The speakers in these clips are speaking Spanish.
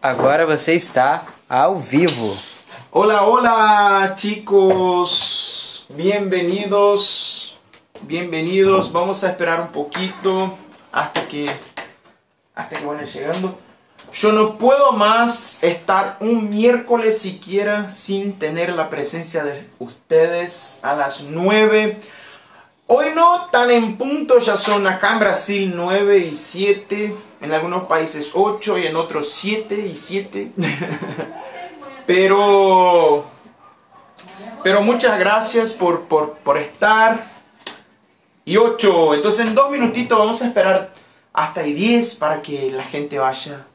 Agora você está ao vivo. Hola, hola chicos, bienvenidos, bienvenidos. Vamos a esperar un poquito hasta que, hasta que vayan llegando. Yo no puedo más estar un miércoles siquiera sin tener la presencia de ustedes a las 9. Hoy no tan en punto, ya son acá en Brasil 9 y 7, en algunos países 8 y en otros 7 y 7. pero, pero muchas gracias por, por, por estar. Y 8, entonces en dos minutitos vamos a esperar hasta y 10 para que la gente vaya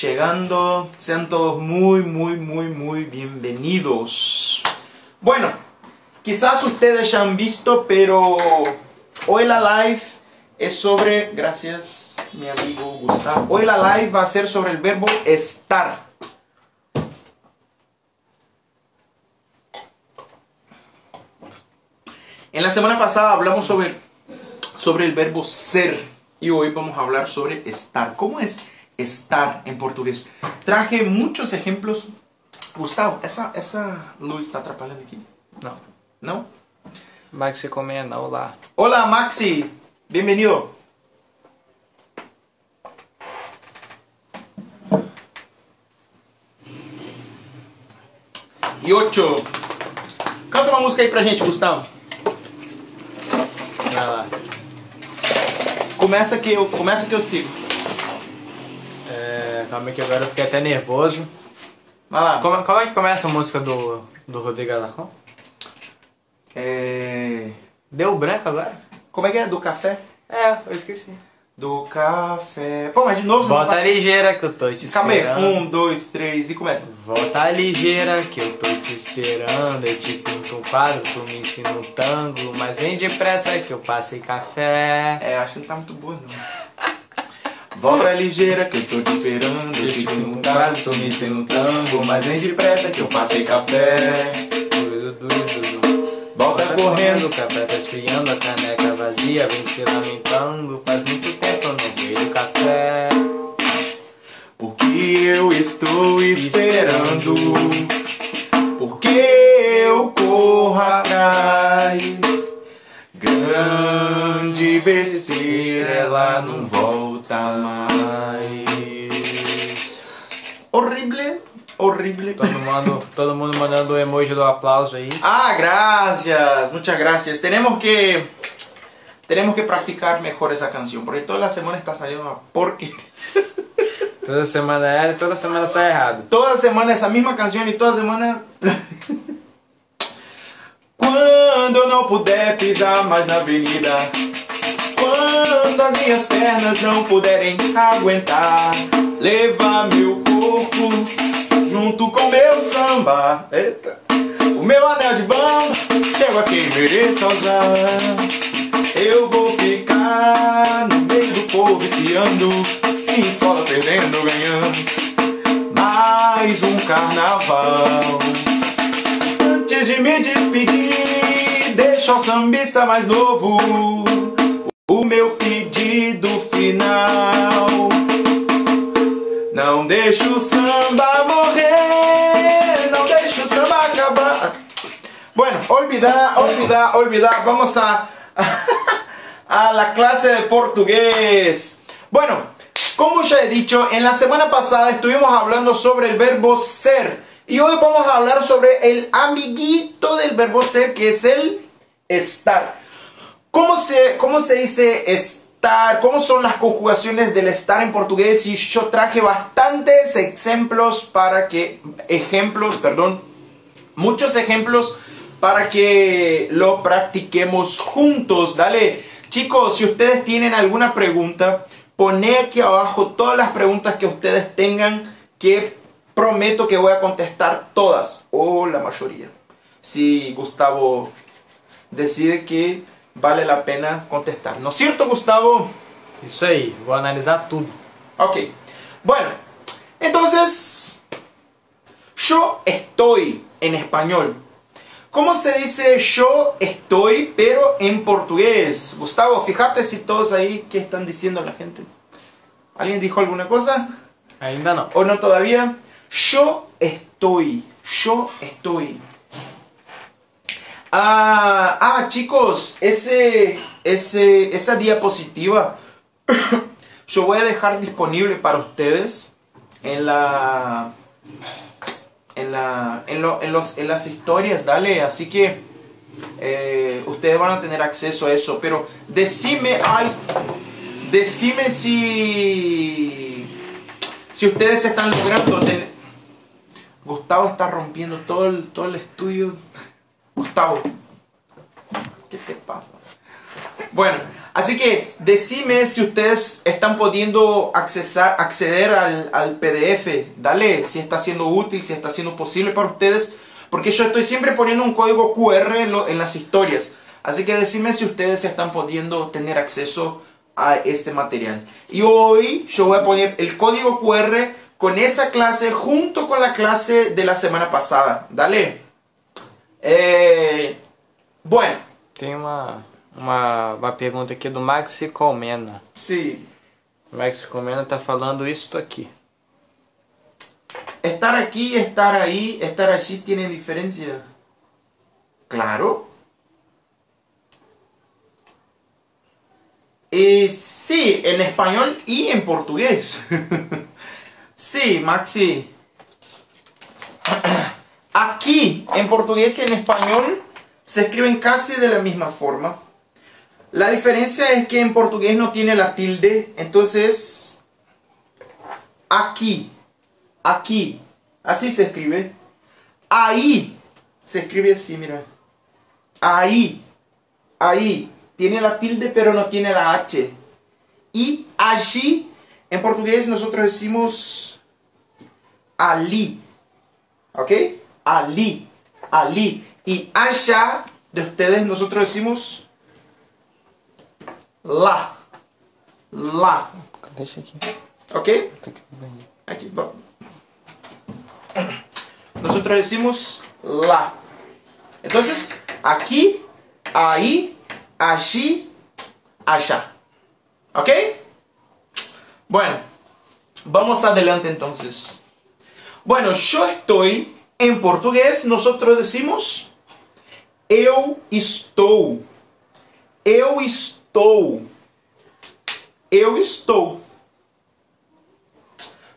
llegando. Sean todos muy, muy, muy, muy bienvenidos. Bueno, quizás ustedes ya han visto, pero hoy la live es sobre, gracias mi amigo Gustavo, hoy la live va a ser sobre el verbo estar. En la semana pasada hablamos sobre, sobre el verbo ser y hoy vamos a hablar sobre estar. ¿Cómo es estar en portugués? Traje muchos ejemplos. Gustavo, ¿esa, esa luz está atrapalhando aquí? Não. ¿No? Maxi comenta, olá. Hola Maxi, bienvenido. E ocho. Canta uma música aí pra gente, Gustavo. Vai lá. Começa que eu, começa que eu sigo. É, calma aí que agora eu fiquei até nervoso. Vai lá. Como, como é que começa a música do, do Rodrigo Alarcón? É... Deu branco agora? Como é que é? Do café? É, eu esqueci. Do café. Pô, mas de novo você não Volta vai- ligeira que eu tô te Calma aí. esperando. Um, dois, três e começa. Volta ligeira que eu tô te esperando. Eu te pinto um quadro, tu me ensina um tango. Mas vem depressa que eu passei café. É, acho que não tá muito boa, não. Volta ligeira que eu tô te esperando. Eu te tenho um caso, tô me sendo um tango. Mas vem depressa que eu passei café. Volta correndo. o café tá esfriando, a caneca vazia, vem se lamentando. Faz muito vejo café. Porque eu estou esperando. Porque eu corro atrás. Grande besteira, ela não volta mais. Horrible, horrible. Todo mundo, todo mundo mandando o emoji do aplauso aí. Ah, gracias, muchas gracias. Tenemos que tenemos que practicar mejor esa canción, porque toda la semana está saliendo una porque Toda semana era, toda semana sai errado. toda semana esa misma canción y toda semana Quando não puder pisar mais na avenida, quando as minhas pernas não puderem aguentar, levar meu corpo junto com meu samba. Eita. O meu anel de bamba, chego a quem mereça usar. Eu vou ficar no meio do povo viciando, em escola perdendo, ganhando. Mais um carnaval. Antes de me despedir, deixa o sambista mais novo o meu pedido final. Não deixa o samba morrer, não deixa o samba acabar. Bueno, olvidar, olvidar, olvidar. Vamos a, a la clase de portugués. Bueno, como ya he dicho, en la semana pasada estuvimos hablando sobre el verbo ser. Y hoy vamos a hablar sobre el amiguito del verbo ser, que es el estar. ¿Cómo se, cómo se dice estar? ¿Cómo son las conjugaciones del estar en portugués? Y yo traje bastantes ejemplos para que... Ejemplos, perdón. Muchos ejemplos para que lo practiquemos juntos. Dale, chicos, si ustedes tienen alguna pregunta, poné aquí abajo todas las preguntas que ustedes tengan que prometo que voy a contestar todas o la mayoría. Si Gustavo decide que vale la pena contestar. ¿No es cierto, Gustavo? Isso aí, vou analisar tudo. Ok. Bueno, entonces, yo estoy en español. ¿Cómo se dice yo estoy, pero en portugués? Gustavo, fíjate si todos ahí, ¿qué están diciendo la gente? ¿Alguien dijo alguna cosa? Ainda não. ¿O no todavía? Yo estoy. Yo estoy. Ah, ah, chicos, ese, ese, esa diapositiva yo voy a dejar disponible para ustedes en la en la en, lo- en los, en las historias, dale, así que eh, ustedes van a tener acceso a eso, pero decime, ay, decime si si ustedes están logrando Gustavo está rompiendo todo el, todo el estudio. Gustavo, ¿qué te pasa? Bueno, así que decime si ustedes están pudiendo accesar, acceder al, PDF. Dale, si está siendo útil, si está siendo posible para ustedes. Porque yo estoy siempre poniendo un código QR en, las historias. Así que decime si ustedes están pudiendo tener acceso a este material. Y hoy yo voy a poner el código QR con esa clase junto con la clase de la semana pasada. Dale. Eh, bueno, Tem uma, uma, pergunta aqui do Maxi Colmena. O Maxi Colmena tá falando isso aqui. Estar aquí, estar ahí, estar allí tiene diferencia. Claro. Eh, sí, en español y en portugués. sí, Maxi. Aquí, en portugués y en español, se escriben casi de la misma forma. La diferencia es que en portugués no tiene la tilde, entonces aquí aquí. Así se escribe. Ahí. Se escribe así, mira. Ahí. Ahí. Tiene la tilde pero no tiene la H. Y allí, en portugués nosotros decimos ali. ¿Ok? Ali. Ali. Y allá de ustedes nosotros decimos la. La. Deixa aqui. ¿Ok? Aqui. Aquí, va. Nosotros decimos la. Entonces, aquí, ahí, allí, allá. ¿Ok? Bueno, vamos adelante entonces. Bueno, yo estoy en portugués, nosotros decimos eu estou. Eu estou. Eu estou.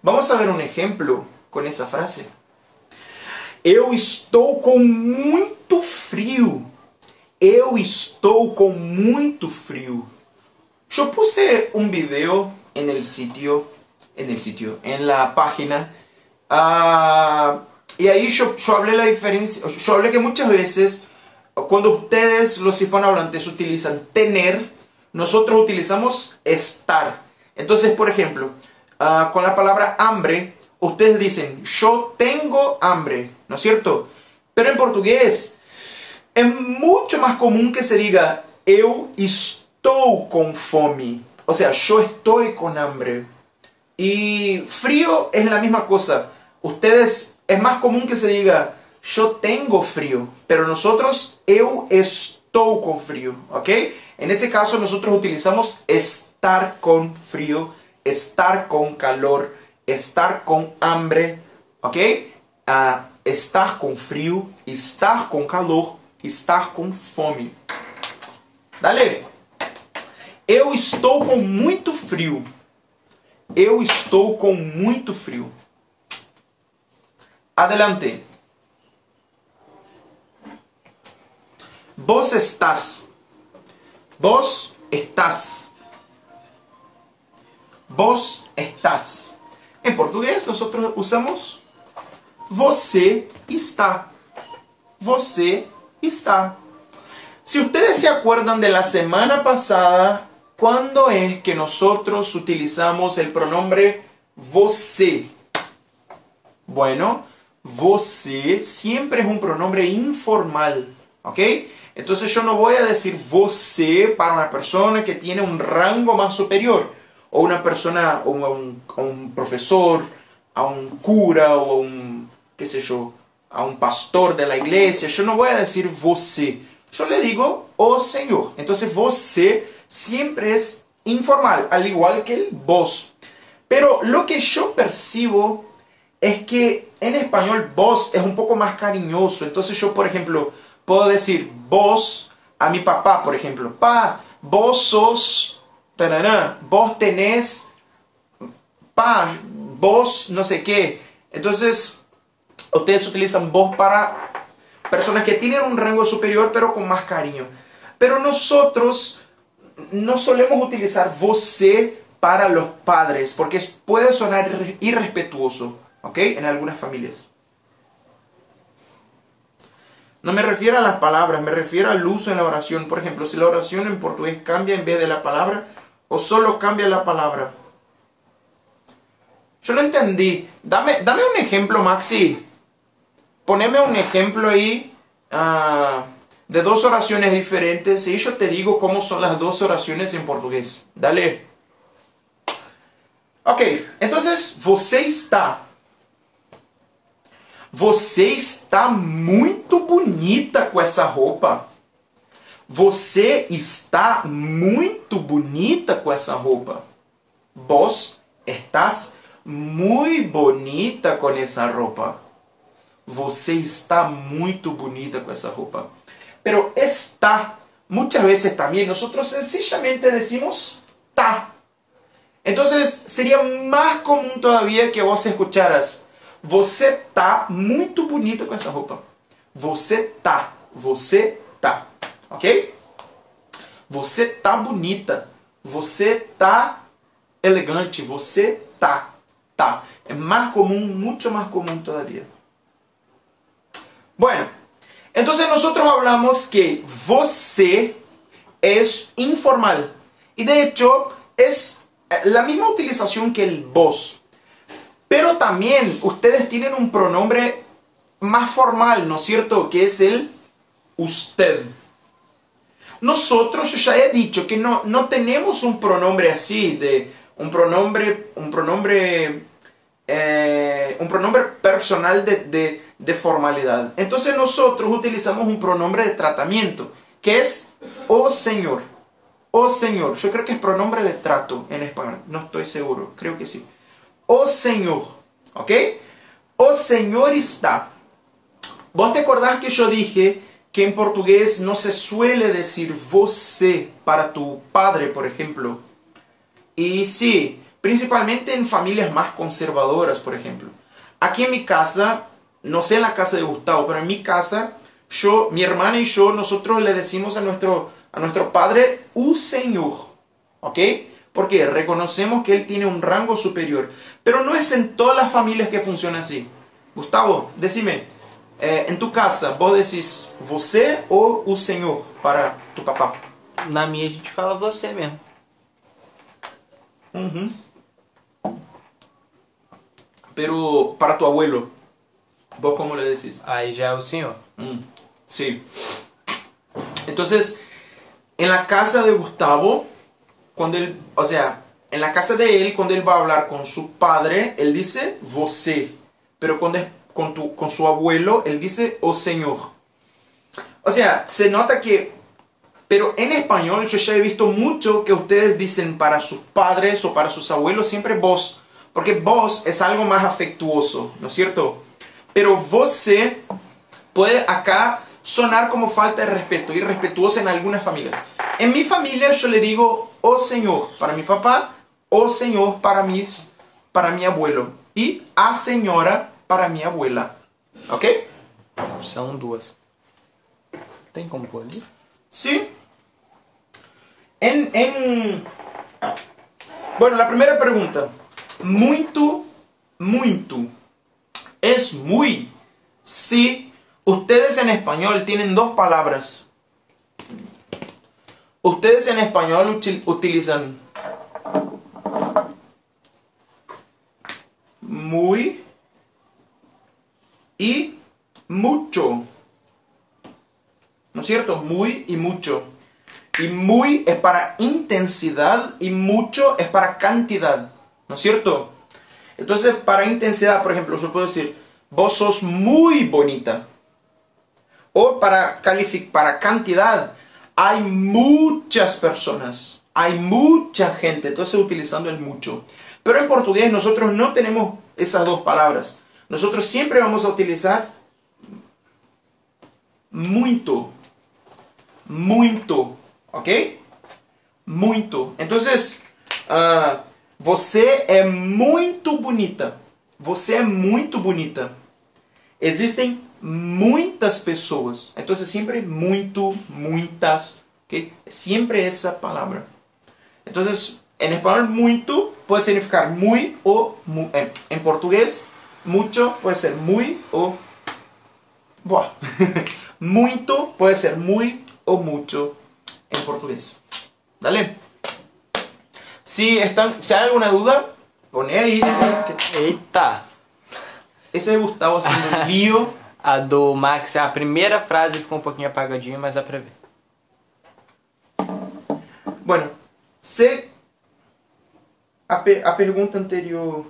Vamos a ver um exemplo com essa frase. Eu estou com muito frio. Eu estou com muito frio. Yo puse un video en el sitio, en el sitio, en la página, ah, y ahí yo, yo hablé la diferencia, yo hablé que muchas veces cuando ustedes los hispanohablantes utilizan tener, nosotros utilizamos estar. Entonces, por ejemplo, ah, con la palabra hambre, ustedes dicen yo tengo hambre, ¿no es cierto? Pero en portugués es mucho más común que se diga eu estou com fome. O sea, yo estoy con hambre. Y frío es la misma cosa. Ustedes, es más común que se diga yo tengo frío. Pero nosotros, eu estou con frío. ¿Ok? En ese caso nosotros utilizamos estar con frío, estar con calor, estar con hambre. ¿Ok? Ah, estar com frio, estar com calor, estar com fome. Dale. Eu estou com muito frio. Eu estou com muito frio. Adelante. Vos estás. Vos estás. Vos estás. En portugués nosotros usamos você está. Você está. Si ustedes se acuerdan de la semana pasada, ¿cuándo es que nosotros utilizamos el pronombre você? Bueno, você siempre es un pronombre informal, ¿ok? Entonces yo no voy a decir você para una persona que tiene un rango más superior, o una persona, o un, profesor, a un cura, o un, qué sé yo, a un pastor de la iglesia. Yo no voy a decir você. Yo le digo, oh Señor. Entonces você siempre es informal, al igual que el vos. Pero lo que yo percibo es que en español vos es un poco más cariñoso. Entonces yo, por ejemplo, puedo decir vos a mi papá, por ejemplo. Pa, vos sos, tarará, vos tenés, pa, vos no sé qué. Entonces, ustedes utilizan vos para personas que tienen un rango superior pero con más cariño. Pero nosotros no solemos utilizar você para los padres porque puede sonar irrespetuoso, ¿ok? En algunas familias. No me refiero a las palabras, me refiero al uso en la oración. Por ejemplo, si la oración en portugués cambia en vez de la palabra o solo cambia la palabra. Yo no entendí. Dame, dame un ejemplo, Maxi. Poneme un ejemplo ahí ah, de dos oraciones diferentes y yo te digo cómo son las dos oraciones en portugués. Dale. Ok, entonces, você está. Você está muito bonita com essa roupa. Você está muito bonita com essa roupa. Vos estás muito bonita com essa roupa. Você está muito bonita com essa roupa. Pero está, muchas veces también nosotros sencillamente decimos ta. Entonces sería más común todavía que vos escucharas você tá muito bonita com essa roupa. Você tá, você tá, ok? Você tá bonita. Você tá elegante. Você tá, tá. É mais comum, muito mais comum todavía. Bueno, entonces nosotros hablamos que você es informal. Y de hecho es la misma utilización que el vos. Pero también ustedes tienen un pronombre más formal, ¿no es cierto? Que es el usted. Nosotros, yo ya he dicho que no, no tenemos un pronombre así, de un pronombre, un pronombre, eh, un pronombre personal de, de formalidad. Entonces nosotros utilizamos un pronombre de tratamiento, que es oh señor. Oh señor. Yo creo que es pronombre de trato en español. No estoy seguro. Creo que sí. Oh señor. ¿Ok? Oh señor está. ¿Vos te acordás que yo dije que en portugués no se suele decir você para tu padre, por ejemplo? Y sí, principalmente en familias más conservadoras, por ejemplo. Aquí en mi casa no sé en la casa de Gustavo, pero en mi casa, yo, mi hermana y yo, nosotros le decimos a nuestro, a nuestro padre, un señor, ¿ok? Porque reconocemos que él tiene un rango superior. Pero no es en todas las familias que funciona así. Gustavo, decime, eh, en tu casa, vos decís você ou o senhor para tu papá? Na minha a gente fala você mesmo. Uhum. Pero para tu abuelo, ¿Vos cómo le decís? Ahí ya el señor. Mm, sí. Entonces, en la casa de Gustavo, cuando él, o sea, en la casa de él, cuando él va a hablar con su padre, él dice você. Pero cuando es con, tu, con su abuelo, él dice o señor. O sea, se nota que, pero en español yo ya he visto mucho que ustedes dicen para sus padres o para sus abuelos siempre vos. Porque vos es algo más afectuoso, ¿no es cierto? Pero você puede acá sonar como falta de respeto, irrespetuoso en algunas familias. En mi familia yo le digo, oh señor, para mi papá, oh señor para, mis, para mi abuelo. Y a señora para mi abuela. ¿Ok? São duas. Tem como pôr? Sí. En... Bueno, la primera pregunta. Muito, muito. Es muy. Si ustedes en español tienen dos palabras. Ustedes en español util- utilizan muy y mucho. ¿No es cierto? Muy y mucho. Y muy es para intensidad y mucho es para cantidad. ¿No es cierto? Entonces, para intensidad, por ejemplo, yo puedo decir, vos sos muy bonita. O para, para cantidad, hay muchas personas, hay mucha gente, entonces utilizando el mucho. Pero en portugués nosotros no tenemos esas dos palabras. Nosotros siempre vamos a utilizar muito. Muito. ¿Ok? Muito. Entonces, uh, você é muito bonita. Você é muito bonita. Existem muitas pessoas. Entonces, siempre muito, muitas. ¿Ok? Siempre esa palabra. Entonces, en español, muito puede significar muy o mu en, en portugués, mucho puede ser muy o Buah. Muito puede ser muy o mucho en portugués. Dale. Si, están, si hay alguna duda, pone aí. Eita! Esse é o Gustavo haciendo lío. A do Max, a primeira frase ficou um pouquinho apagadinha, mas dá pra ver. Bueno, se a, pe a pergunta anterior.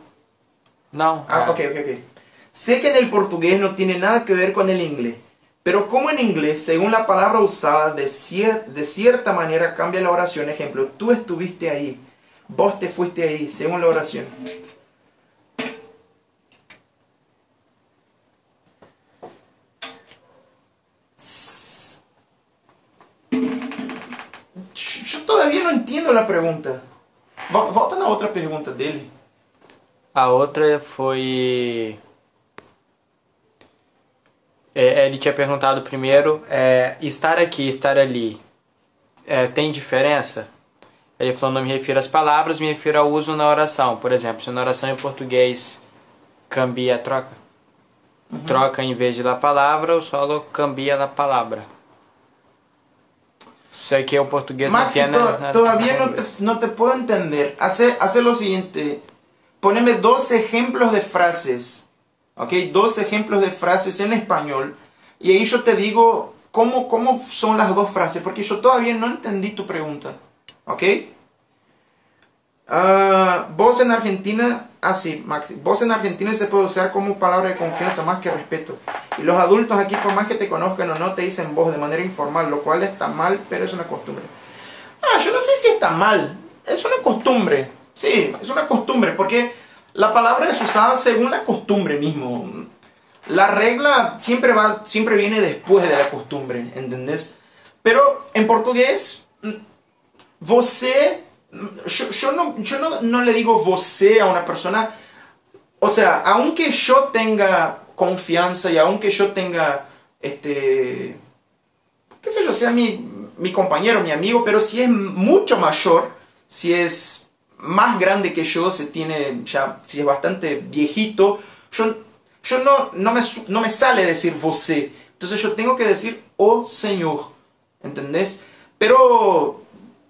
Não. Ah, é. ok, ok, ok. Sé que en el portugués no tiene nada que ver con el inglés, pero como en inglés, según la palabra usada, de, cier de cierta manera cambia la oración. Ejemplo, tú estuviste ahí, vos te fuiste ahí, según la oración. Pregunta. Vol- Volta na outra pergunta dele. A outra foi. É, ele tinha perguntado primeiro: é, estar aqui, estar ali, é, tem diferença? Ele falou: não me refiro às palavras, me refiro ao uso na oração. Por exemplo, se na oração em português cambia, troca. Troca em vez de la palavra, o solo cambia la palavra. Sei que o português não Maxi, tem to- nada todavía no te, no te puedo entender. Hace, hace lo siguiente. Poneme dos ejemplos de frases. ¿Ok? Dos ejemplos de frases en español. Y ahí yo te digo cómo, cómo son las dos frases. Porque yo todavía no entendí tu pregunta. ¿Ok? Ah, vos en Argentina, ah sí, Maxi, vos en Argentina se puede usar como palabra de confianza más que respeto. Y los adultos aquí, por más que te conozcan o no, te dicen vos de manera informal, lo cual está mal, pero es una costumbre. Ah, yo no sé si está mal, es una costumbre. Sí, es una costumbre, porque la palabra es usada según la costumbre mismo. La regla siempre va, siempre viene después de la costumbre, ¿entendés? Pero en portugués, mm, você, yo, no, yo no, no le digo você a una persona, o sea, aunque yo tenga confianza y aunque yo tenga, este, qué sé yo, sea mi, mi compañero, mi amigo, pero si es mucho mayor, si es más grande que yo, se tiene ya, si es bastante viejito, yo, yo no, no, me, no me sale decir você. Entonces yo tengo que decir oh señor, ¿entendés? Pero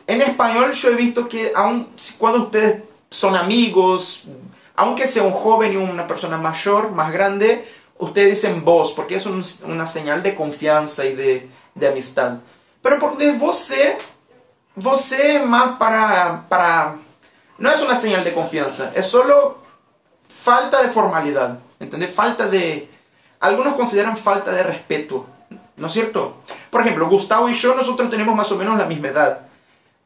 en español yo he visto que aun cuando ustedes son amigos, aunque sea un joven y una persona mayor, más grande, ustedes dicen vos, porque es un- una señal de confianza y de, de amistad. Pero portugués você, você más para, para... No es una señal de confianza, es solo falta de formalidad, ¿entendés? Falta de... Algunos consideran falta de respeto, ¿no es cierto? Por ejemplo, Gustavo y yo, nosotros tenemos más o menos la misma edad.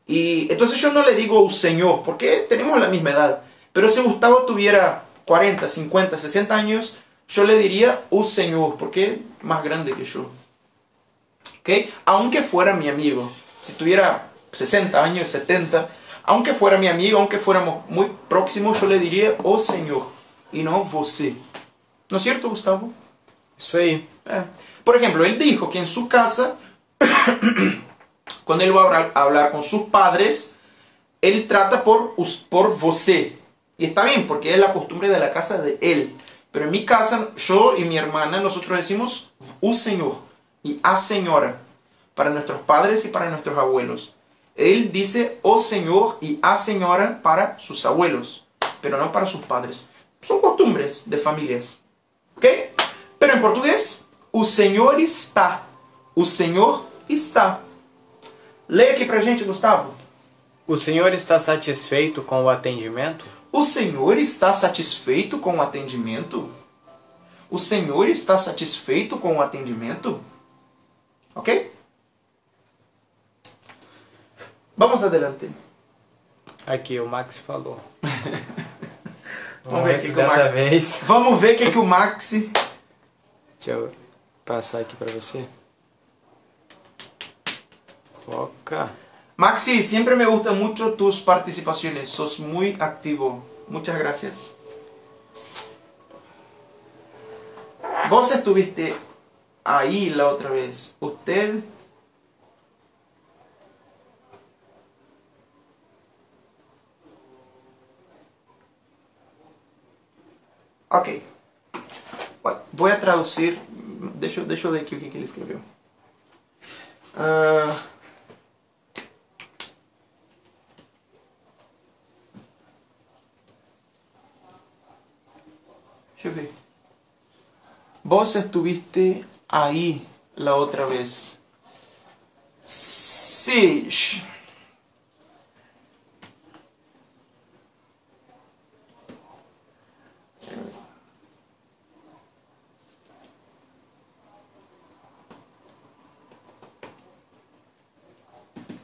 Y entonces yo no le digo señor, porque tenemos la misma edad. Pero si Gustavo tuviera 40, 50, 60 años, yo le diría un señor, porque es más grande que yo. ¿Ok? Aunque fuera mi amigo. Si tuviera 60 años, 70, aunque fuera mi amigo, aunque fuéramos muy próximos, yo le diría o señor y no você. ¿No es cierto, Gustavo? Aí. Eh, Por ejemplo, él dijo que en su casa, cuando él va a hablar, a hablar con sus padres, él trata por, por você. Y está bien, porque es la costumbre de la casa de él. Pero en mi casa, yo y mi hermana, nosotros decimos u señor y a señora para nuestros padres y para nuestros abuelos. Él dice o señor y a señora para sus abuelos, pero no para sus padres. Son costumbres de familias. ¿Ok? Pero en portugués, o senhor está. O senhor está. Leia aqui pra gente, Gustavo. O senhor está satisfeito com o atendimento? O senhor está satisfeito com o atendimento? O senhor está satisfeito com o atendimento? Ok? Vamos adelante. Aqui, o Max falou. Vamos, ver, que dessa Maxi... vez. Vamos ver o que, que o Maxi. Deixa eu passar aqui para você. Foca. Maxi, siempre me gustan mucho tus participaciones. Sos muy activo. Muchas gracias. Vos estuviste ahí la otra vez. Usted Ok. Voy a traducir. Deixa, deixa eu ler aqui o que, que ele escreveu. Ver. Vos estuviste ahí la otra vez. Sí.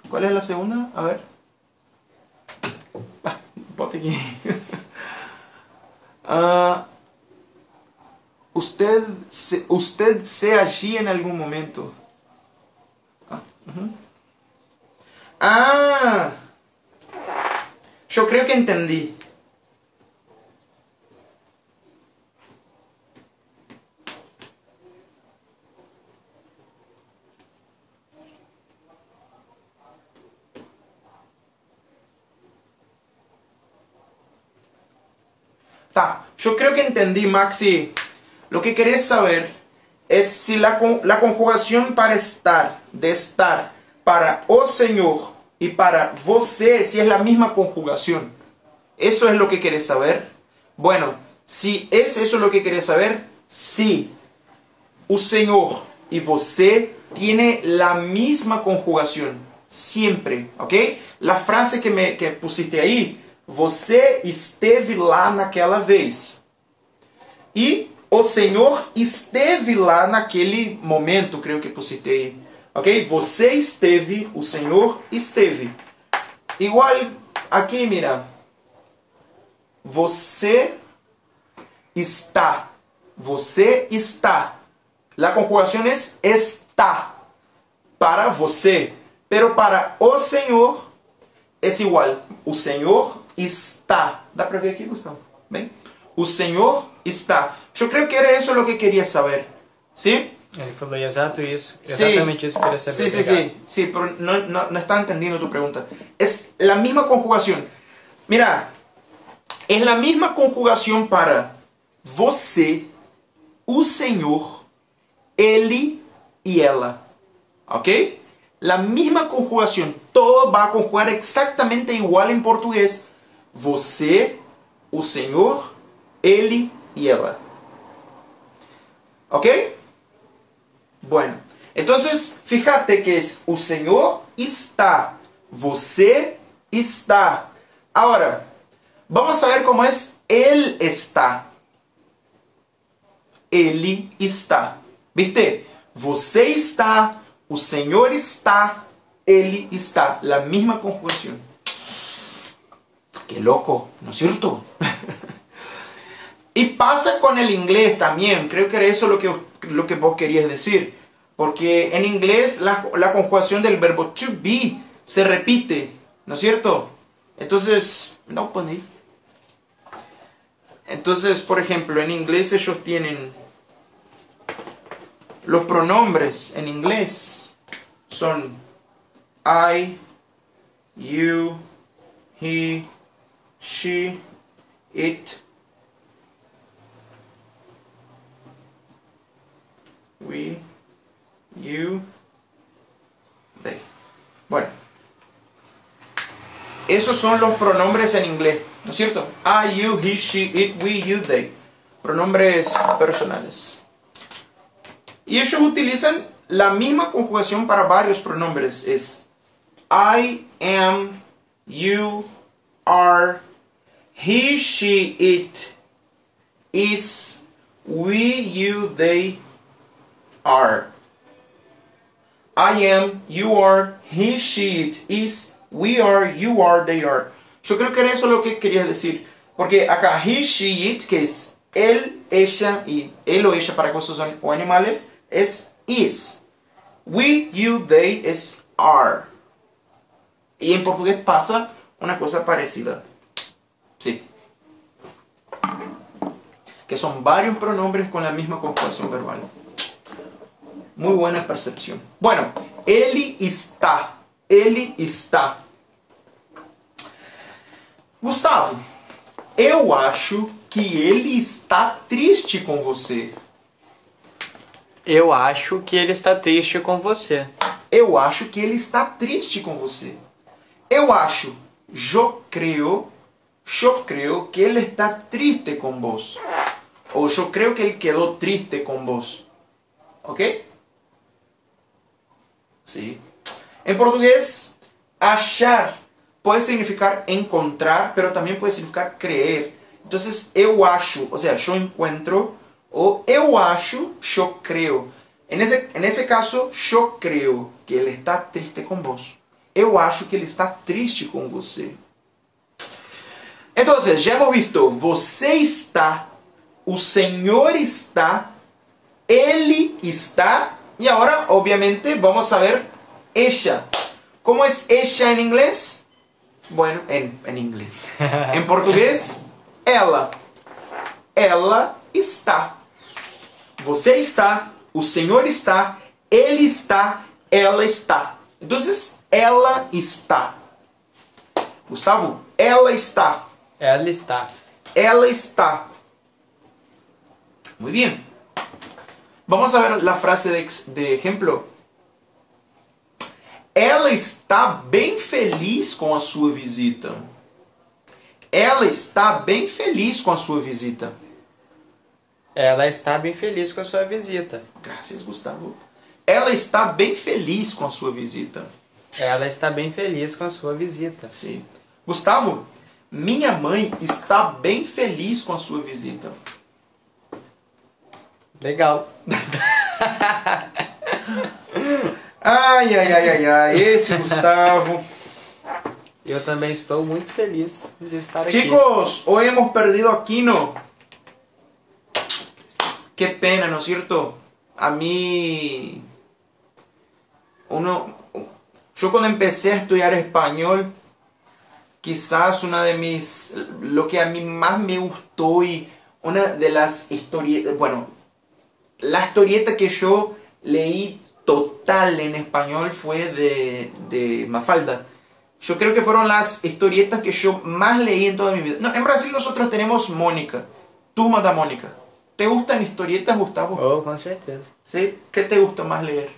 ¿Cuál es la segunda? A ver. Ah, bote aquí. uh, usted, usted se allí en algún momento. Ah, uh -huh. ah, yo creo que entendí. Yo creo que entendí, Maxi. Lo que querés saber es si la, la conjugación para estar, de estar, para o Señor y para você, si es la misma conjugación. ¿Eso es lo que querés saber? Bueno, si es eso lo que querés saber, sí. O Señor y você tiene la misma conjugación. Siempre, ¿ok? La frase que, me, que pusiste ahí, Você esteve lá naquela vez. E o Senhor esteve lá naquele momento, creio que citei. Ok? Você esteve, o Senhor esteve. Igual aqui, mira. Você está. Você está. La conjugação é está. Para você. Pero para o Senhor é igual. O Senhor está. ¿Da para ver aquí, Gustavo? ¿Ven? O Senhor está. Eu creio que era isso o que queria saber. ¿Sí? Ele falou exato isso. Exatamente sí. isso que queria saber. Sí, sí, sí, sí, pero no, no, no está entendiendo tu pregunta. Es la misma conjugación. Mira, es la misma conjugación para você, o Senhor, ele e ela. ¿Ok? La misma conjugación. Todo va a conjugar exactamente igual en portugués você, o Senhor, ele e ela. ¿Ok? Bueno, entonces fíjate que es o Senhor está, você está. Ahora, vamos a ver cómo es Él está. Ele está. ¿Viste? Você está, o Senhor está, Ele está. La misma conjugación. Qué loco, ¿no es cierto? y pasa con el inglés también. Creo que era eso lo que, lo que vos querías decir. Porque en inglés la, la conjugación del verbo to be se repite, ¿no es cierto? Entonces, no poní. Entonces, por ejemplo, en inglés ellos tienen los pronombres en inglés son I, you, he, she, it, we, you, they. Bueno, esos son los pronombres en inglés, ¿no es cierto? I, you, he, she, it, we, you, they. Pronombres personales. Y ellos utilizan la misma conjugación para varios pronombres. Es I am, you are, he, she, it, is, we, you, they, are. I am, you are, he, she, it, is, we are, you are, they are. Yo creo que era eso lo que querías decir. Porque acá he, she, it, que es él, ella y él o ella para cosas o animales, es is. We, you, they es are. Y en portugués pasa una cosa parecida. Sí. Que son varios pronombres con la misma conjugación verbal. Muy buena percepción. Bueno, Eli está. Ele está. Gustavo, eu acho que ele está triste com você. Eu acho que ele está triste com você. Eu acho que ele está triste com você. Eu acho, yo creo, yo creo que ele está triste com vos. Ou yo creo que ele quedou triste com vos. ¿Ok? Sí. En portugués, achar puede significar encontrar, pero también puede significar creer. Entonces, eu acho, o sea, yo encuentro, o eu acho, yo creo. En ese, en ese caso, yo creo que ele está triste com vos. Eu acho que ele está triste com você. Então, já hemos visto, você está, o Senhor está, ele está, e agora, obviamente, vamos a ver ella. ¿Cómo es ella en inglés? Bueno, en, en inglés. en portugués, ela. Ela está. Você está, o Senhor está, ele está, ela está. Entonces, ela está. Gustavo, ela está. Ela está. Ela está. Muy bien. Vamos a ver la frase de, de ejemplo. Ela está bem feliz com a sua visita. Ela está bem feliz com a sua visita. Ela está bem feliz com a sua visita. Graças, Gustavo. Ela está bem feliz com a sua visita. Ela está bem feliz com a sua visita. Sim. Gustavo, minha mãe está bem feliz com a sua visita. Legal. Ai, ai, ai, ai, ai. Esse Gustavo. Eu também estou muito feliz de estar aqui. Chicos, hoy hemos perdido a Kino. Qué pena, ¿no es cierto? A mí, uno, yo cuando empecé a estudiar español, quizás una de mis, lo que a mí más me gustó y una de las historietas, bueno, la historieta que yo leí total en español fue de, de Mafalda. Yo creo que fueron las historietas que yo más leí en toda mi vida. No, en Brasil nosotros tenemos Mónica, Turma da Mónica. ¿Te gustan historietas, Gustavo? Oh, com certeza. ¿Sí? ¿Qué te gusta más leer?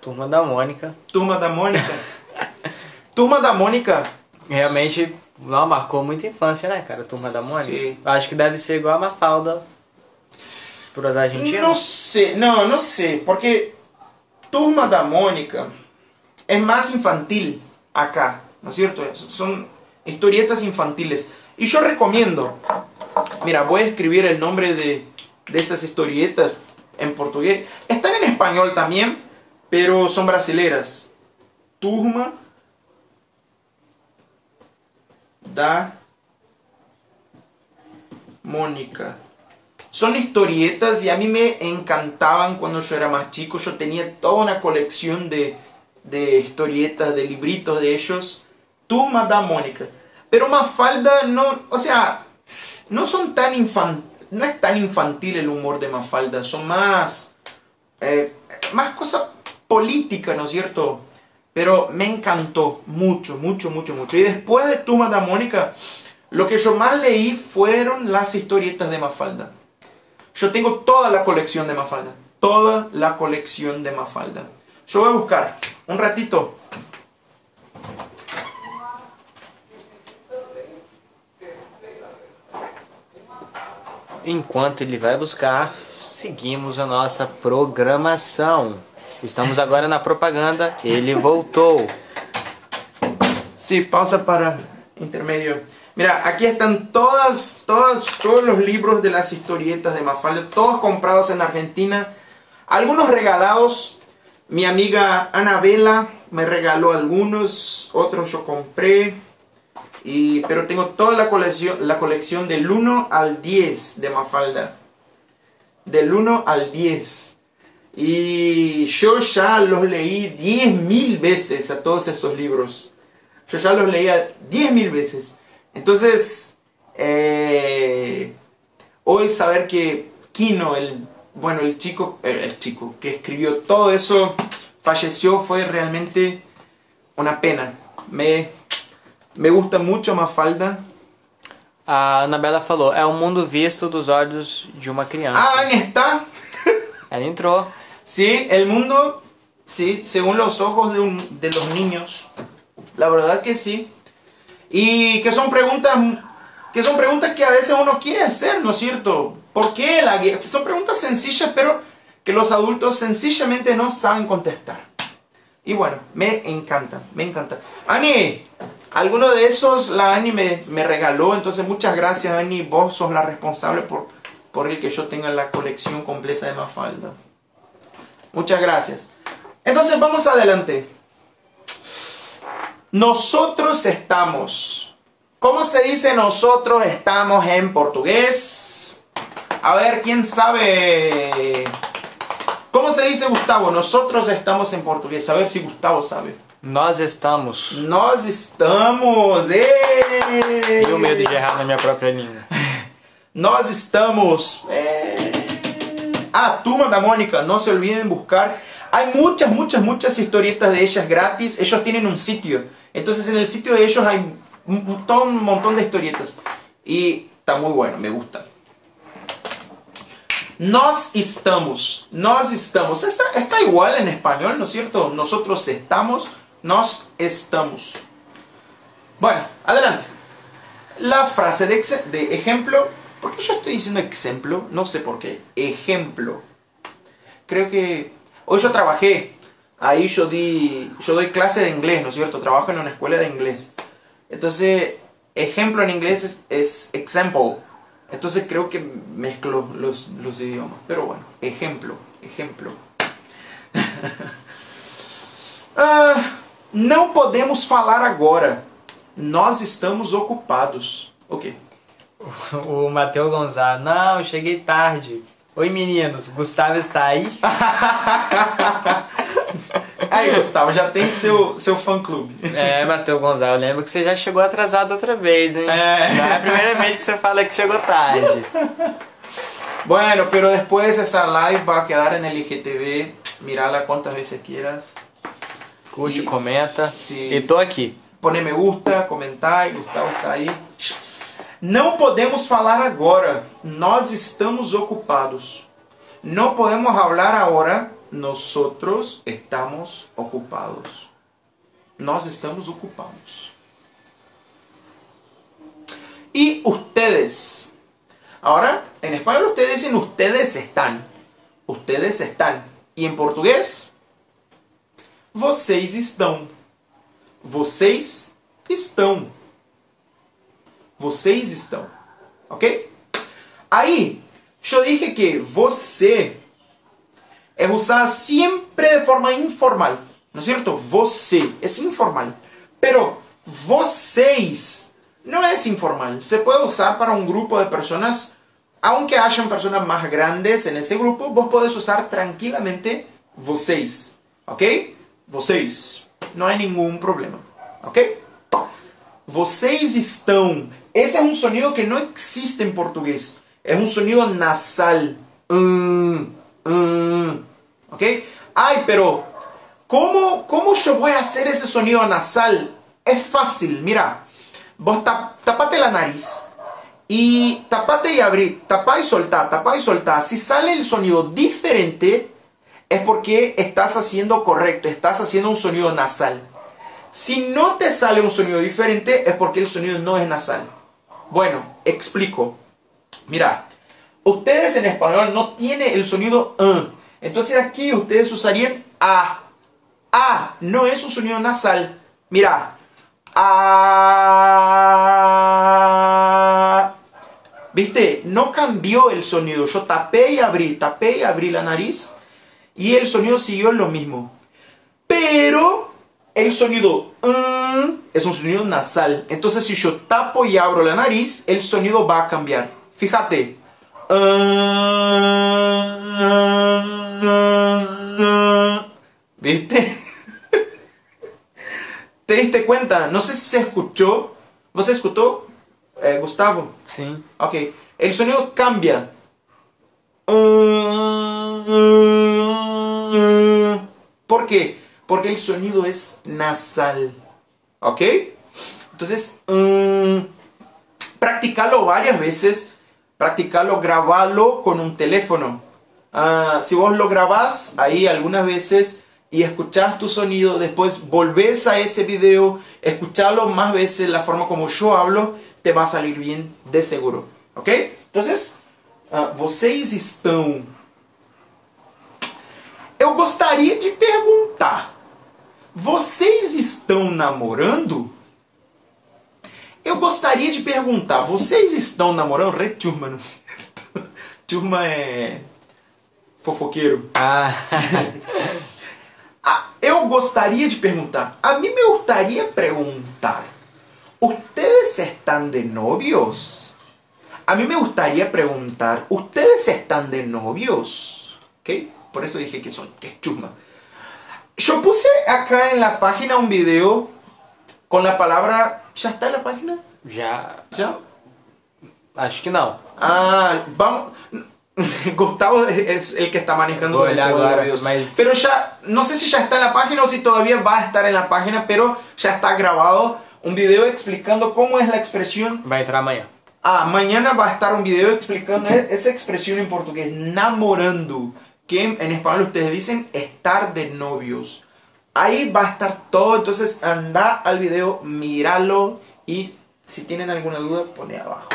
Turma da Mônica. Turma da Mônica. Turma da Mônica. Realmente não, marcou muita infância, né, cara? Turma da Mônica. Sim. Acho que deve ser igual a Mafalda pro. No sé, no, no sé, porque Turma da Mónica es más infantil acá, ¿no es cierto? Son historietas infantiles. Y yo recomiendo, mira, voy a escribir el nombre de, de esas historietas en portugués. Están en español también, pero son brasileras. Turma da Mónica. Son historietas y a mí me encantaban cuando yo era más chico. Yo tenía toda una colección de, de historietas, de libritos de ellos. Turma da Mónica. Pero Mafalda no, o sea, no son tan. No es tan infantil el humor de Mafalda, son más, eh, más cosa política, ¿no es cierto? Pero me encantó mucho, mucho, mucho, mucho. Y después de Turma da Mónica, lo que yo más leí fueron las historietas de Mafalda. Yo tengo toda la colección de Mafalda. Toda la colección de Mafalda. Yo voy a buscar un ratito. Enquanto ele vai buscar, seguimos a nossa programação. Estamos agora na propaganda. Ele voltou. Sí, pausa para intermedio. Mira, aquí están todas, todas, todos los libros de las historietas de Mafalda, todos comprados en Argentina, algunos regalados. Mi amiga Anabela me regaló algunos, otros yo compré. Y, pero tengo toda la colección, la colección del 1 al 10 de Mafalda. Del 1 al 10. Y yo ya los leí 10.000 veces a todos esos libros. Yo ya los leía 10.000 veces. Entonces, eh, hoy saber que Kino, el, bueno, el chico, eh, el chico que escribió todo eso, falleció fue realmente una pena. Me, me gusta mucho Mafalda. A Anabela falou, é o mundo visto dos olhos de uma criança. Ah, ahí está. Ela entrou. Sí, el mundo, sí, según los ojos de, un- de los niños. La verdad que sí. Y que son preguntas que son preguntas que a veces uno quiere hacer, ¿no es cierto? ¿Por qué la guerra? Son preguntas sencillas, pero que los adultos sencillamente no saben contestar. Y bueno, me encanta, me encanta. Ani, alguno de esos la Ani me, me regaló, entonces muchas gracias Ani, vos sos la responsable por, por el que yo tenga la colección completa de Mafalda. Muchas gracias. Entonces vamos adelante. Nosotros estamos. ¿Cómo se dice nosotros estamos en portugués? A ver, ¿quién sabe? ¿Cómo se dice Gustavo? Nosotros estamos en portugués. A ver si Gustavo sabe. Nós estamos. Nós estamos. ¡Eh! E o medo de errar na minha própria língua. Nós estamos. eh, Ah, Turma da Mónica, no se olviden buscar. Hay muchas, muchas, muchas historietas de ellas gratis. Ellos tienen un sitio. Entonces en el sitio de ellos hay un, montón de historietas. Y está muy bueno, me gusta. Nós estamos. Nós estamos. Está, está igual en español, ¿no es cierto? Nosotros estamos. Nós estamos. Bueno, adelante. La frase de, de ejemplo, ¿por qué yo estoy diciendo ejemplo? No sé por qué. Ejemplo. Creo que hoy yo trabajé, ahí yo di, yo doy clase de inglés, ¿no es cierto? Trabajo en una escuela de inglés. Entonces, ejemplo en inglés es, es example. Entonces creo que mezclo los, los idiomas. Pero bueno, ejemplo, ejemplo. Ah, não podemos falar agora. Nós estamos ocupados. Ok. O Matheus Gonzalo, não, cheguei tarde. Oi meninos, Gustavo está aí? Aí, Gustavo, já tem seu, seu fã-clube. É, Matheus Gonzalo, eu lembro que você já chegou atrasado outra vez, hein? É. Não é a primeira vez que você fala que chegou tarde. Bueno, pero después esa live va a quedar en el IGTV. Mírala cuantas veces quieras. Curte, E- comenta. Sim. E tô aqui. Pone me gusta, comentar, Gustavo está aí. Não podemos falar agora. Nós estamos ocupados. Não podemos hablar agora. Nosotros estamos ocupados. Nós estamos ocupados. Y ustedes. Ahora, en español ustedes dicen ustedes están. Ustedes están. Y en portugués, vocês estão. Vocês estão. Vocês estão. Ok? Aí, eu dije que você é usada sempre de forma informal. ¿No es cierto? Você es informal. Pero vocês no es informal. Se puede usar para un grupo de personas, aunque hayan personas más grandes en ese grupo, vos podés usar tranquilamente vocês. ¿Ok? Vocês. No hay ningún problema. ¿Ok? Vocês estão. Ese es un sonido que no existe en portugués. Es un sonido nasal. Mm, mm. ¿Ok? Ay, pero ¿cómo, ¿cómo yo voy a hacer ese sonido nasal? Es fácil, mira. Vos tap- tapate la nariz y tapate y abrir, tapá y soltá, tapá y soltá. Si sale el sonido diferente, es porque estás haciendo correcto, estás haciendo un sonido nasal. Si no te sale un sonido diferente, es porque el sonido no es nasal. Bueno, explico. Mira, ustedes en español no tienen el sonido "uh". Entonces aquí ustedes usarían a. A no es un sonido nasal. Mira. A. ¿Viste? No cambió el sonido. Yo tapé y abrí, tapé y abrí la nariz. Y el sonido siguió lo mismo. Pero el sonido mm, es un sonido nasal. Entonces, si yo tapo y abro la nariz, el sonido va a cambiar. Fíjate. ¿Viste? ¿Te diste cuenta? No sé si se escuchó. ¿Vos escuchó, eh, Gustavo? Sim. Ok. El sonido cambia. ¿Por qué? Porque el sonido es nasal. ¿Ok? Entonces, mm, practicarlo varias veces. Practicarlo, grabarlo con un teléfono. Ah, si vos lo grabás ahí algunas veces y escuchás tu sonido, después volvés a ese video, escucharlo más veces, la forma como yo hablo, te va a salir bien de seguro. ¿Ok? Entonces, ah, vocês estão. Eu gostaria de perguntar: vocês estão namorando? Eu gostaria de perguntar: vocês estão namorando? Re turma, não sei. Turma é. fofoqueiro. Ah, Ah, eu gostaria de perguntar. A mí me gustaría preguntar. ¿Ustedes están de novios? A mí me gustaría preguntar. ¿Ustedes están de novios? ¿Ok? Por eso dije que son que chusma. Yo puse acá en la página un video con la palabra. ¿Ya está en la página? já. ¿Ya? Acho que não. Ah, vamos. Gustavo es el que está manejando Voy a ahora, videos. mas- Pero ya, no sé si ya está en la página o si todavía va a estar en la página, pero ya está grabado un video explicando cómo es la expresión. Vai entrar amanhã. Ah, mañana va a estar un video explicando e- esa expresión en portugués, namorando, que en, español ustedes dicen estar de novios. Ahí va a estar todo, entonces anda al video, míralo y si tienen alguna duda, pone abajo.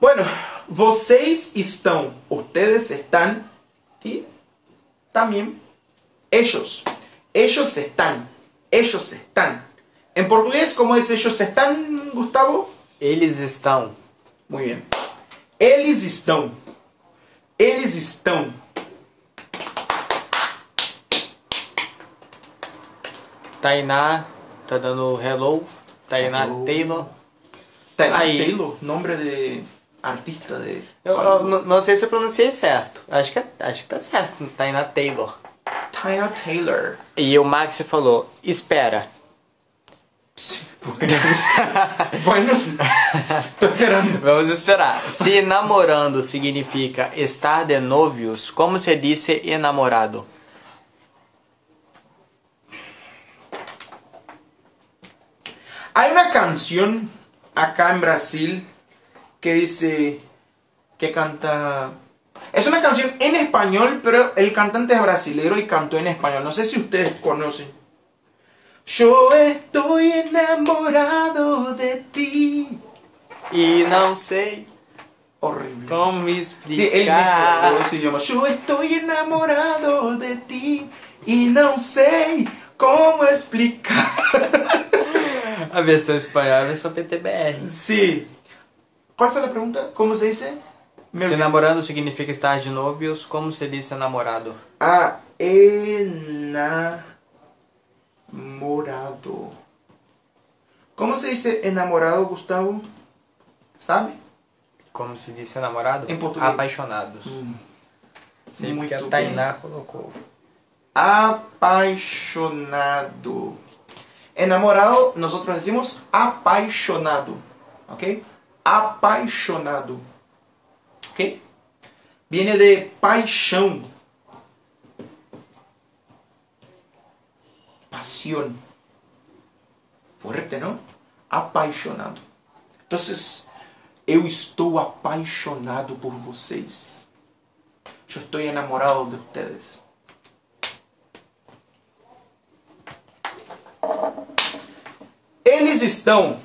Bueno, vocês estão, ustedes están y también ellos. Ellos están, ellos están. En portugués, ¿cómo es ellos están, Gustavo? Eles estão. Muy bien. Eles estão. Eles estão. Tainá tá dando hello. Tainá Hello. Taylor. Ta- Aí. Taylor, nombre de artista de. Eu, eu não- não sei se eu pronunciei certo. Acho que, é- acho que tá certo. Tainá Taylor. Tyler Taylor. E o Max falou: Espera. Bueno, tô esperando. Vamos esperar. Se namorando significa estar de novios, como se dice enamorado? Hay una canción acá en Brasil que dice que canta. Es una canción en español, pero el cantante es brasilero y cantó en español. No sé si ustedes conocen. Yo estoy enamorado de ti. E não sei Horrible. como me Sí, él mezcla explicar. los idiomas. Yo estoy enamorado de ti y no sé cómo explicar. A versão espanhola é a versão PTBR. Sí. ¿Cuál fue la pregunta? ¿Cómo se dice? Me Se olvidé. namorando significa estar de novios, como se dice namorado? Ah, enamorado. ¿Cómo se dice enamorado, Gustavo? ¿Sabe? Como se dice namorado? Em português. Apaixonados. Sei porque a Muito Tainá colocou. Apaixonado. Enamorado, nosotros decimos apaixonado. ¿Ok? Apaixonado. ¿Ok? Viene de paixão. Pasión. Fuerte, ¿no? Apaixonado. Entonces, eu estou apaixonado por vocês. Eu estou enamorado de ustedes. Eles estão.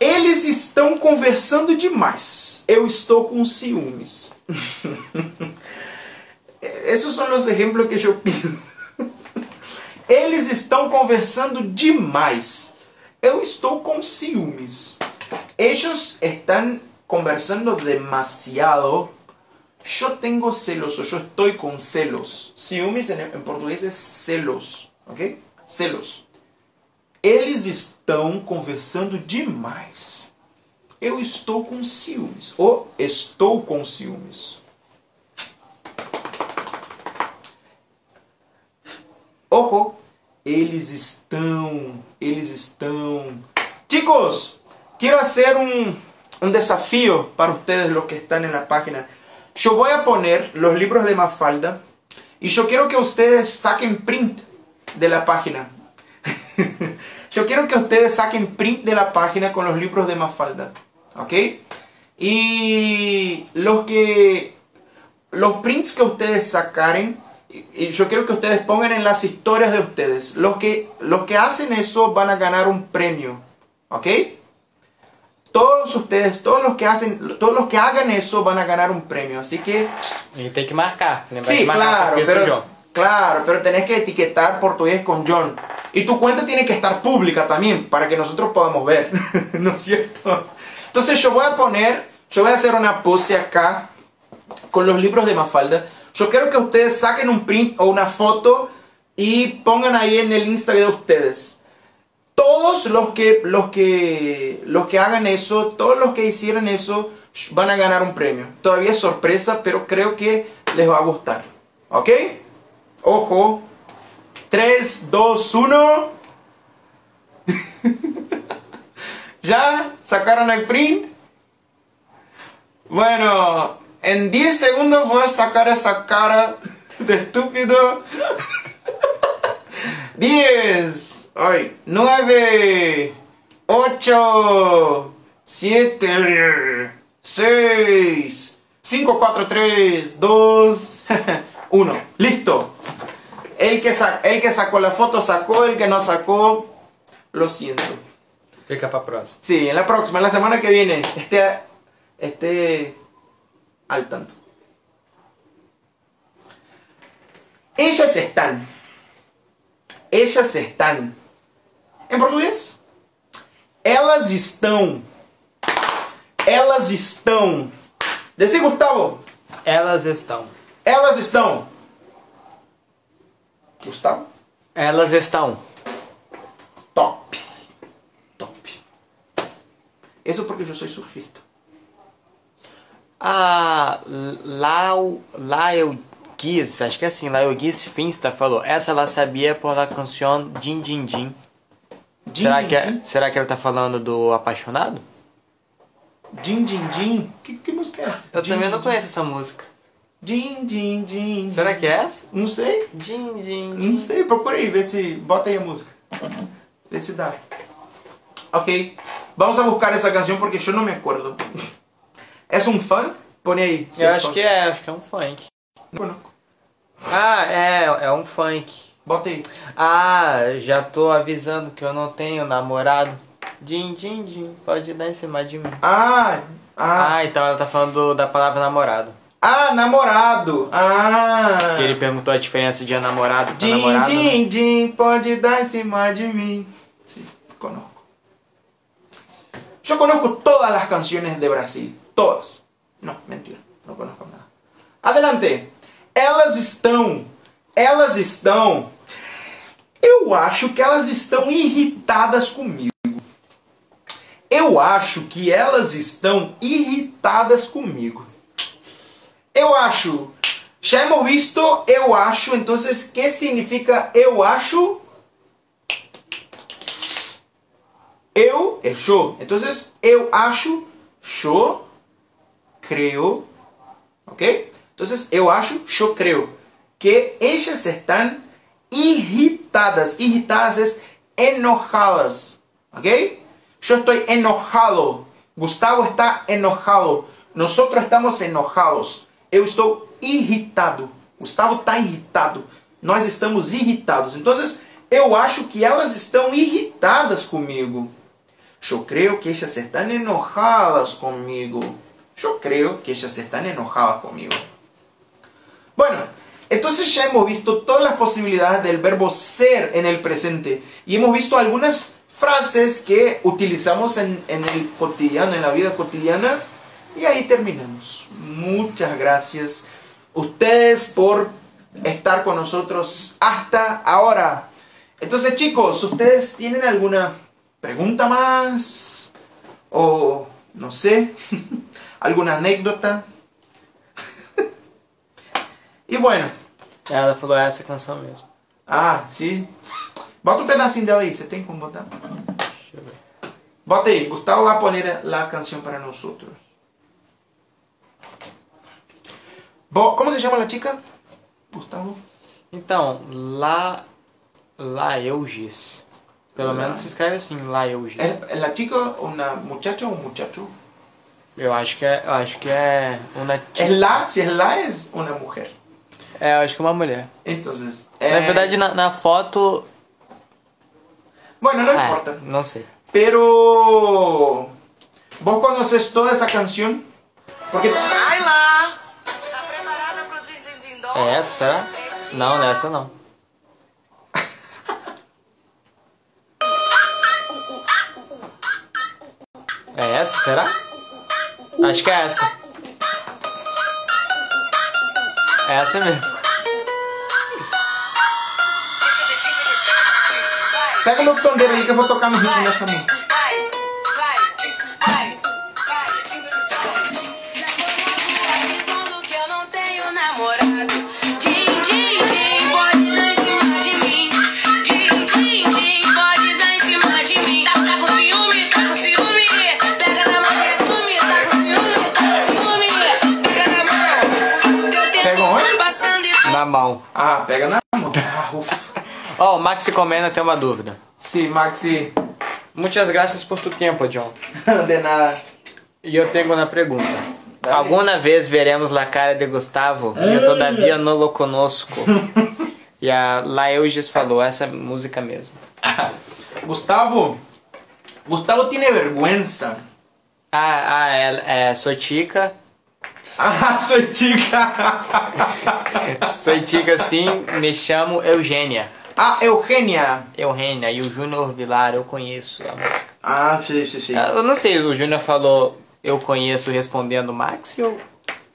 Eles estão conversando demais. Eu estou com ciúmes. Esses são os exemplos que eu penso. Eles estão conversando demais. Eu estou com ciúmes. Ellos están conversando demasiado. Yo tengo celos o yo estoy con celos. Ciúmes en, en português é celos, ok? Celos. Eles estão conversando demais. Eu estou com ciúmes. Ou estou com ciúmes. Ojo, eles estão, eles estão. Chicos, quiero hacer un, un desafío para ustedes los que están en la página. Yo voy a poner los libros de Mafalda y yo quiero que ustedes saquen print de la página. yo quiero que ustedes saquen print de la página con los libros de Mafalda. ¿Ok? Y los que los prints que ustedes sacaren y yo quiero que ustedes pongan en las historias de ustedes. Los que, los que hacen eso van a ganar un premio. ¿Ok? Todos ustedes, todos los que hacen, todos los que hagan eso van a ganar un premio. Así que. Y tem que marcar. Sí, claro, pero, claro, pero tenés que etiquetar portugués con John. Y tu cuenta tiene que estar pública también para que nosotros podamos ver. ¿No es cierto? Entonces yo voy a poner, yo voy a hacer una pose acá con los libros de Mafalda. Yo quiero que ustedes saquen un print o una foto y pongan ahí en el Instagram de ustedes. Todos los que, los que, los que hagan eso, todos los que hicieran eso, van a ganar un premio. Todavía es sorpresa, pero creo que les va a gustar. ¿Ok? Ojo. 3, 2, 1. ¿Ya? ¿Sacaron el print? Bueno, en 10 segundos voy a sacar esa cara de estúpido. 10, ay, 9, 8, 7, 6, 5, 4, 3, 2, 1. Listo. El que, el que sacó la foto sacó, el que no sacó, lo siento. Fica pra próxima. Sí, en la próxima, en la semana que viene, esté, esté al tanto. Ellas están. Ellas están. Em português? Elas estão. Elas estão. Desce, Gustavo. Elas estão. Elas estão. Gustavo? Elas estão. Top. Top. Isso porque eu sou surfista. A Lau, Lael Guiz, acho que é assim, Lael Guiz Finsta falou, essa ela sabia por la canção Din Din Din. Será que, é, será que ela tá falando do apaixonado? Din, din, din. Que, que música é essa? Eu Din, também não din. conheço essa música. Din, din, din. Será que é essa? Não sei. Din Din Não Din. sei. Procura aí, vê se. Bota aí a música. Vê se dá. Ok. Vamos a buscar essa canção porque eu não me acuerdo. É um funk? Põe aí. Eu é acho funk. que é, acho que é um funk. Não. Ah, é, é um funk. Bota aí. Ah, já tô avisando que eu não tenho namorado. Din Din Din, pode dar em cima de mim. Ah, ah. Ah, então ela tá falando do- da palavra namorado. Ah, namorado. Ah. Que ele perguntou a diferença de namorado pra Din, namorada. né? din, din, pode dar em cima de mim. Sí, conozco. Yo conozco todas las canciones de Brasil. Todas. No, mentira. Não conozco nada. Adelante. Elas estão. Elas estão. Eu acho que elas estão irritadas comigo. Eu acho que elas estão irritadas comigo. Eu acho. Já hemos visto eu acho, entonces, ¿qué significa eu acho? Eu é yo. Entonces, eu acho, yo creo, ¿ok? Entonces, eu acho, yo creo que ellas están irritadas. Irritadas es enojadas, ¿ok? Yo estoy enojado. Gustavo está enojado. Nosotros estamos enojados. Eu estou irritado. Gustavo está irritado. Nós estamos irritados. Então, eu acho que elas estão irritadas comigo. Eu creio que están enojadas conmigo. Eu creio que ellas están enojadas conmigo. Bueno, entonces ya hemos visto todas las posibilidades del verbo ser en el presente y hemos visto algunas frases que utilizamos en, en el cotidiano, en la vida cotidiana Y ahí terminamos. Muchas gracias ustedes por estar con nosotros hasta ahora. Entonces chicos, ¿ustedes tienen alguna pregunta más? O no sé, alguna anécdota? e bueno. Ela falou essa canção mesmo. Ah, sim. Bota um pedacinho dela aí, você tem como botar? Deixa eu ver. Bota aí, Gustavo vai poner a canção para nós. Bo como se chama a chica? Gustavo? Então, La... Laeugis. Pelo La- menos se escreve assim, Laeugis. É, é a chica uma muchacha ou um muchacho? Eu acho que é... Eu acho que é uma... É lá, se é lá, é uma mulher. É, eu acho que é uma mulher. Então, Na é... verdade, na, na foto... Bueno, não É, importa. não sei. Pero... ¿Vos conoces toda esa canción? Porque... Vai lá! Tá preparada pro din din dó? É essa, será? Não, não é essa não. É essa, será? Acho que é essa. É essa mesmo. Pega no pandeiro aí que eu vou tocar no ritmo dessa música. Mão. Ah, pega na mão. Ah. Ó, o Maxi Comenda tem uma dúvida. Sim, Maxi. Muitas graças por tu tempo, John. De nada. E eu tenho uma pergunta. Alguma vez veremos la cara de Gustavo? Eu todavia não lo conosco. E a Laeuges falou essa música mesmo. Gustavo. Gustavo tiene vergüenza. Ah, ah é, é sou tica. Ah. Sou tica sim, me chamo Eugênia. Ah, Eugenia. Eugênia e o Júnior Vilar, eu conheço a música. Ah, sí, sí, sí. Eu não sei, o Júnior falou eu conheço respondendo Max ou,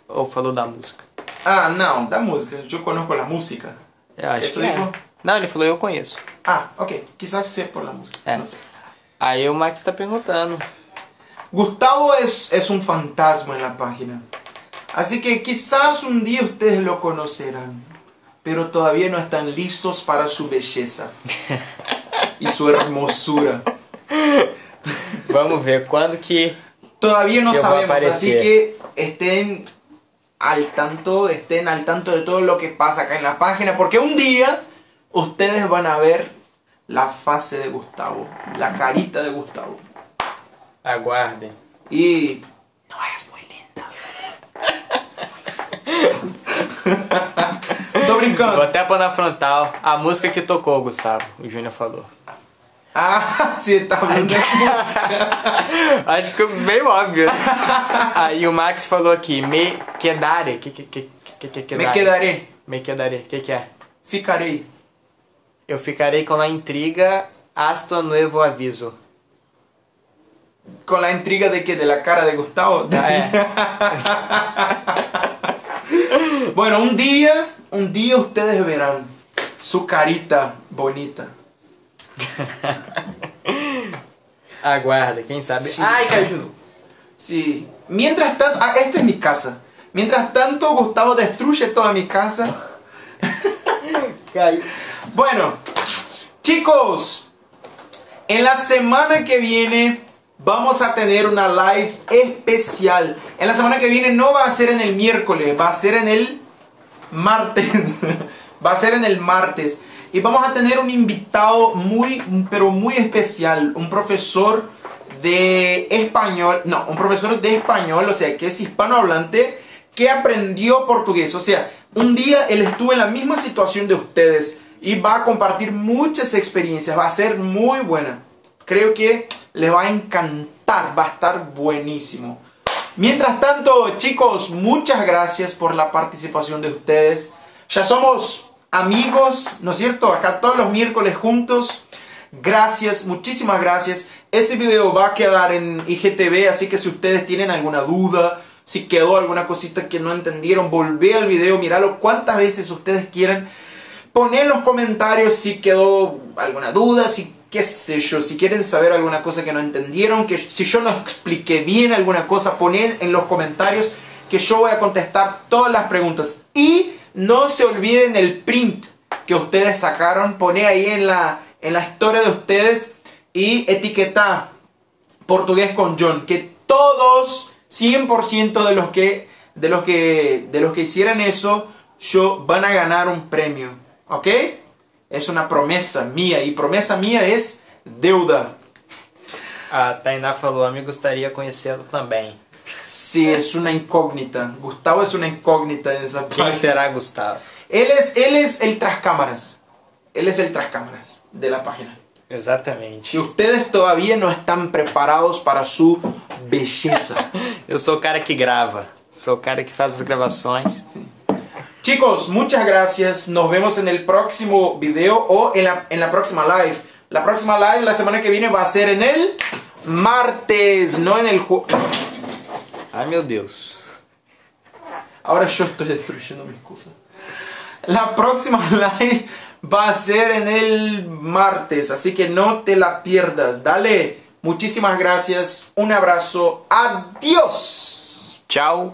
ou falou da música? Ah, não, da música. Eu conozco a música. Eu acho Isso que é. Não, ele falou eu conheço. Ah, ok. Quizás sea por la música. É. Aí o Max tá perguntando. Gustavo es, es un fantasma en la página. Así que quizás un día ustedes lo conocerán. Pero todavía no están listos para su belleza. y su hermosura. Vamos ver quando que Todavía no a sabemos, así que estén al tanto, estén al tanto de todo lo que pasa acá en la página, porque un día ustedes van a ver la fase de Gustavo, la carita de Gustavo. Aguardem. Y no es muy linda. Tô Vou brincando. até pôr na frontal a música que tocou, Gustavo. O Júnior falou. Ah, sí, está hablando. Acho que meio óbvio. Aí o Max falou aqui, me quedare. Que que que que que Me quedare? quedaré, Me quedaré. O que que é? ficaré. Eu ficarei com a intriga hasta nuevo aviso. Con la intriga de que de la cara de Gustavo. Ah, é. Bueno, un día, un día ustedes verán su carita bonita. Aguarda, quem sabe. Ai, caiu de novo. Sí. Mientras tanto, ah, esta es mi casa. Mientras tanto, Gustavo destruye toda mi casa. Bueno, chicos, en la semana que viene vamos a tener una live especial. En la semana que viene no va a ser en el miércoles, va a ser en el martes. va a ser en el martes. Y vamos a tener un invitado muy, pero muy especial. Un profesor de español. No, un profesor de español, o sea, que es hispanohablante, que aprendió portugués. O sea, un día él estuvo en la misma situación de ustedes y va a compartir muchas experiencias. Va a ser muy buena. Creo que les va a encantar, va a estar buenísimo. Mientras tanto, chicos, muchas gracias por la participación de ustedes. Ya somos amigos, ¿no es cierto? Acá todos los miércoles juntos. Gracias, muchísimas gracias. Ese video va a quedar en IGTV, así que si ustedes tienen alguna duda Si quedó alguna cosita que no entendieron, volvé al video, míralo cuantas veces ustedes quieran. Poné en los comentarios si quedó alguna duda, si qué sé yo, si quieren saber alguna cosa que no entendieron, que si yo no expliqué bien alguna cosa, ponen en los comentarios que yo voy a contestar todas las preguntas. Y no se olviden el print que ustedes sacaron, poné ahí en la, en la historia de ustedes y etiqueta portugués con John, que todos, 100% de los que, de los que, de los que hicieran eso, yo van a ganar un premio, ¿ok? Es una promesa mía y promesa mía es deuda. A Tainá falou, a mí gustaría conhecê-lo também. Sí, es una incógnita. Gustavo es una incógnita en esa Quem página. será Gustavo? Él es, él es el tras cámaras. Él es el tras cámaras de la página. Exatamente. Si ustedes todavía no están preparados para su belleza. Eu sou o cara que grava. Sou o cara que faz as gravações. Chicos, muchas gracias. Nos vemos en el próximo video o en la, en la próxima live. La próxima live la semana que viene va a ser en el martes, no en el jueves. Ai meu Deus. Ahora yo estoy destruyendo mis cosas. La próxima live va a ser en el martes, así que no te la pierdas. Dale, muchísimas gracias, un abrazo, adiós. Tchau.